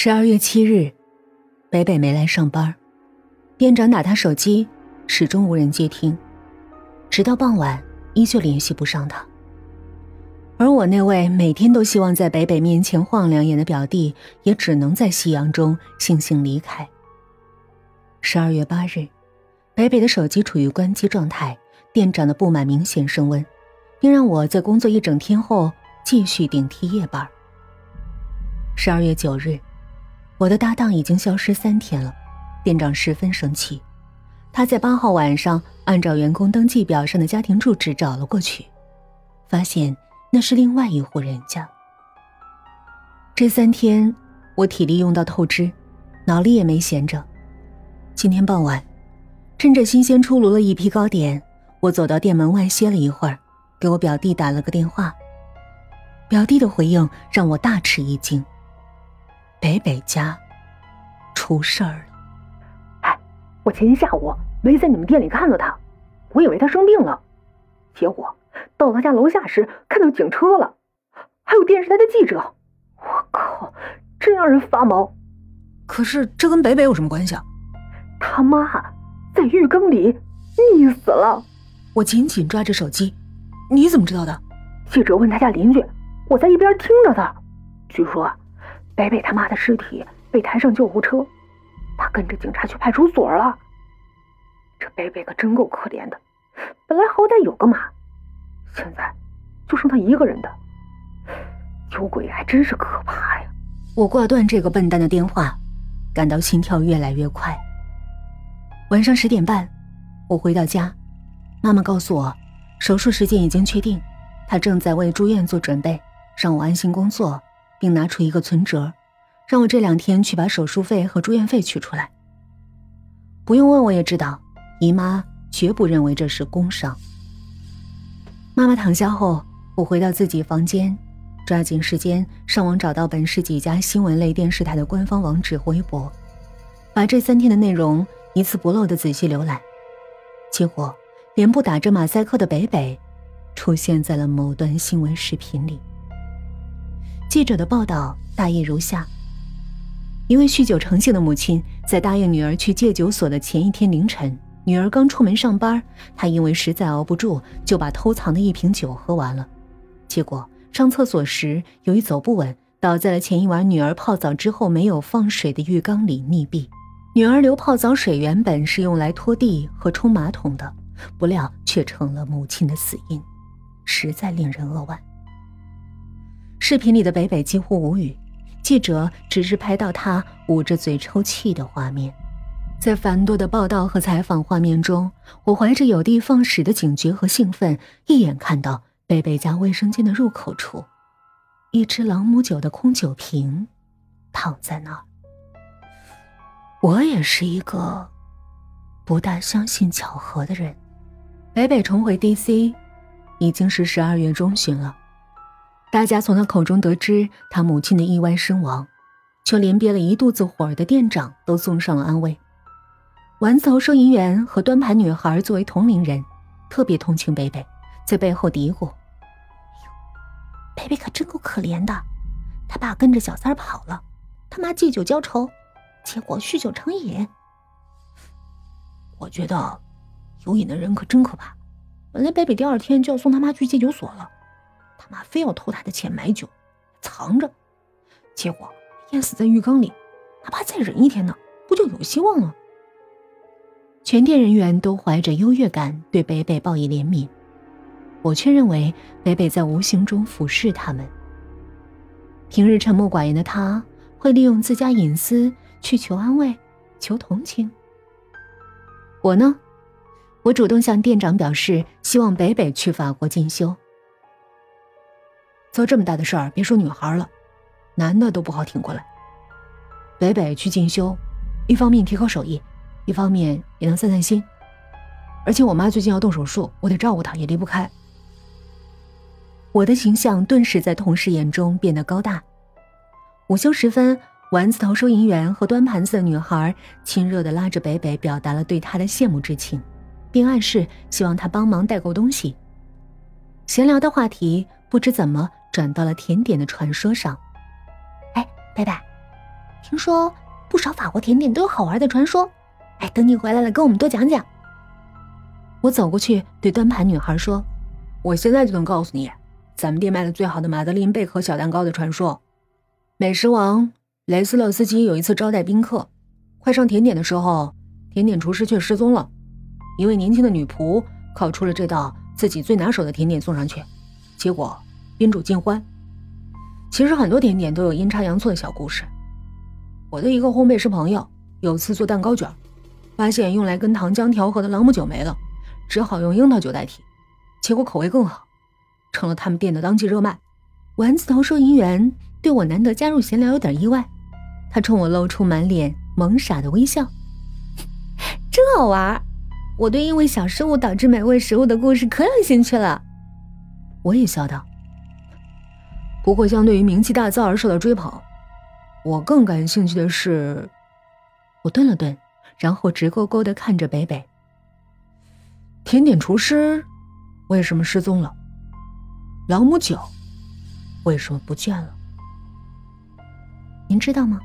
十二月七日，北北没来上班，店长打他手机，始终无人接听，直到傍晚依旧联系不上他。而我那位每天都希望在北北面前晃两眼的表弟，也只能在夕阳中悻悻离开。十二月八日，北北的手机处于关机状态，店长的不满明显升温，并让我在工作一整天后继续顶替夜班。十二月九日。我的搭档已经消失三天了，店长十分生气。他在八号晚上按照员工登记表上的家庭住址找了过去，发现那是另外一户人家。这三天我体力用到透支，脑力也没闲着。今天傍晚，趁着新鲜出炉了一批糕点，我走到店门外歇了一会儿，给我表弟打了个电话。表弟的回应让我大吃一惊。北北家出事儿了！哎，我前天下午没在你们店里看到他，我以为他生病了，结果到他家楼下时看到警车了，还有电视台的记者。我靠，真让人发毛！可是这跟北北有什么关系啊？他妈在浴缸里溺死了！我紧紧抓着手机，你怎么知道的？记者问他家邻居，我在一边听着的。据说。北北他妈的尸体被抬上救护车，他跟着警察去派出所了。这北北可真够可怜的，本来好歹有个妈，现在就剩他一个人的。有鬼还真是可怕呀！我挂断这个笨蛋的电话，感到心跳越来越快。晚上十点半，我回到家，妈妈告诉我，手术时间已经确定，她正在为住院做准备，让我安心工作。并拿出一个存折，让我这两天去把手术费和住院费取出来。不用问，我也知道，姨妈绝不认为这是工伤。妈妈躺下后，我回到自己房间，抓紧时间上网找到本市几家新闻类电视台的官方网址和微博，把这三天的内容一字不漏的仔细浏览。结果，连部打着马赛克的北北，出现在了某段新闻视频里。记者的报道大意如下：一位酗酒成性的母亲，在答应女儿去戒酒所的前一天凌晨，女儿刚出门上班，她因为实在熬不住，就把偷藏的一瓶酒喝完了。结果上厕所时，由于走不稳，倒在了前一晚女儿泡澡之后没有放水的浴缸里溺毙。女儿留泡澡水原本是用来拖地和冲马桶的，不料却成了母亲的死因，实在令人扼腕。视频里的北北几乎无语，记者只是拍到他捂着嘴抽泣的画面。在繁多的报道和采访画面中，我怀着有的放矢的警觉和兴奋，一眼看到北北家卫生间的入口处，一只朗姆酒的空酒瓶，躺在那儿。我也是一个不大相信巧合的人。北北重回 DC，已经是十二月中旬了。大家从他口中得知他母亲的意外身亡，就连憋了一肚子火的店长都送上了安慰。丸子头收银员和端盘女孩作为同龄人，特别同情北北，在背后嘀咕：“哎呦，北北可真够可怜的，他爸跟着小三跑了，他妈借酒浇愁，结果酗酒成瘾。我觉得有瘾的人可真可怕。本来北北第二天就要送他妈去戒酒所了。”妈非要偷他的钱买酒，藏着，结果淹死在浴缸里。哪怕再忍一天呢，不就有希望了？全店人员都怀着优越感对北北报以怜悯，我却认为北北在无形中俯视他们。平日沉默寡言的他，会利用自家隐私去求安慰、求同情。我呢，我主动向店长表示，希望北北去法国进修。做这么大的事儿，别说女孩了，男的都不好挺过来。北北去进修，一方面提高手艺，一方面也能散散心。而且我妈最近要动手术，我得照顾她，也离不开。我的形象顿时在同事眼中变得高大。午休时分，丸子头收银员和端盘子的女孩亲热地拉着北北，表达了对他的羡慕之情，并暗示希望他帮忙代购东西。闲聊的话题不知怎么。转到了甜点的传说上。哎，北北，听说不少法国甜点都有好玩的传说。哎，等你回来了，跟我们多讲讲。我走过去对端盘女孩说：“我现在就能告诉你，咱们店卖的最好的马德琳贝壳小蛋糕的传说。美食王雷斯勒斯基有一次招待宾客，快上甜点的时候，甜点厨师却失踪了。一位年轻的女仆烤出了这道自己最拿手的甜点送上去，结果宾主尽欢。其实很多甜点都有阴差阳错的小故事。我的一个烘焙师朋友有次做蛋糕卷，发现用来跟糖浆调和的朗姆酒没了。”只好用樱桃酒代替，结果口味更好，成了他们店的当季热卖。丸子头收银员对我难得加入闲聊有点意外，他冲我露出满脸萌傻的微笑，真好玩。我对因为小失误导致美味食物的故事可有兴趣了。我也笑道。不过，相对于名气大噪而受到追捧，我更感兴趣的是……我顿了顿，然后直勾勾的看着北北。甜点厨师为什么失踪了？朗姆酒为什么不见了？您知道吗？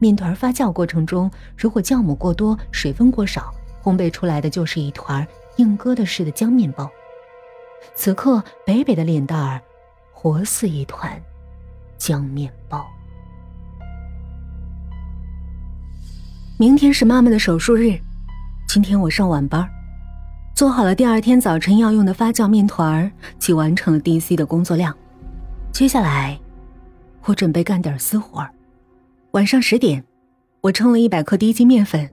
面团发酵过程中，如果酵母过多、水分过少，烘焙出来的就是一团硬疙瘩似的浆面包。此刻，北北的脸蛋儿活似一团浆面包。明天是妈妈的手术日，今天我上晚班。做好了第二天早晨要用的发酵面团儿，即完成了 DC 的工作量。接下来，我准备干点私活儿。晚上十点，我称了一百克低筋面粉，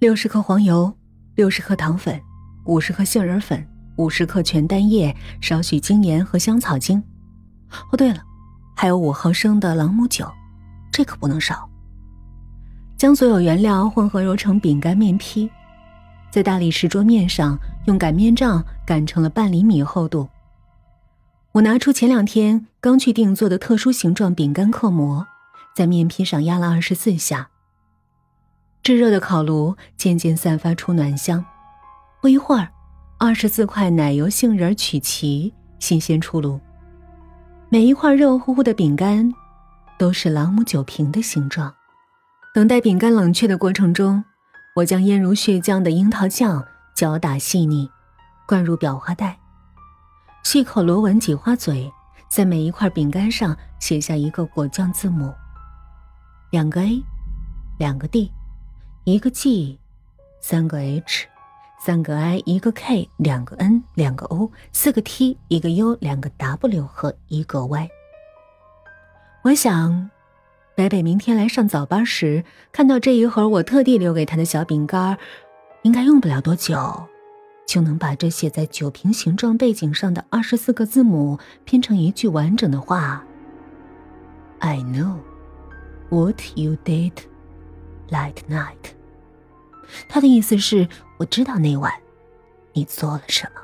六十克黄油，六十克糖粉，五十克杏仁粉，五十克全蛋液，少许精盐和香草精。哦，对了，还有五毫升的朗姆酒，这可不能少。将所有原料混合揉成饼干面坯。在大理石桌面上用擀面杖擀成了半厘米厚度。我拿出前两天刚去定做的特殊形状饼干刻模，在面坯上压了二十四下。炙热的烤炉渐渐散发出暖香。不一会儿，二十四块奶油杏仁曲奇新鲜出炉。每一块热乎乎的饼干都是朗姆酒瓶的形状。等待饼干冷却的过程中。我将腌如血浆的樱桃酱搅打细腻，灌入裱花袋，细口螺纹挤花嘴，在每一块饼干上写下一个果酱字母：两个 A，两个 D，一个 G，三个 H，三个 I，一个 K，两个 N，两个 O，四个 T，一个 U，两个 W 和一个 Y。我想。北北明天来上早班时，看到这一盒我特地留给他的小饼干，应该用不了多久，就能把这写在酒瓶形状背景上的二十四个字母拼成一句完整的话。I know what you did last night。他的意思是，我知道那晚你做了什么。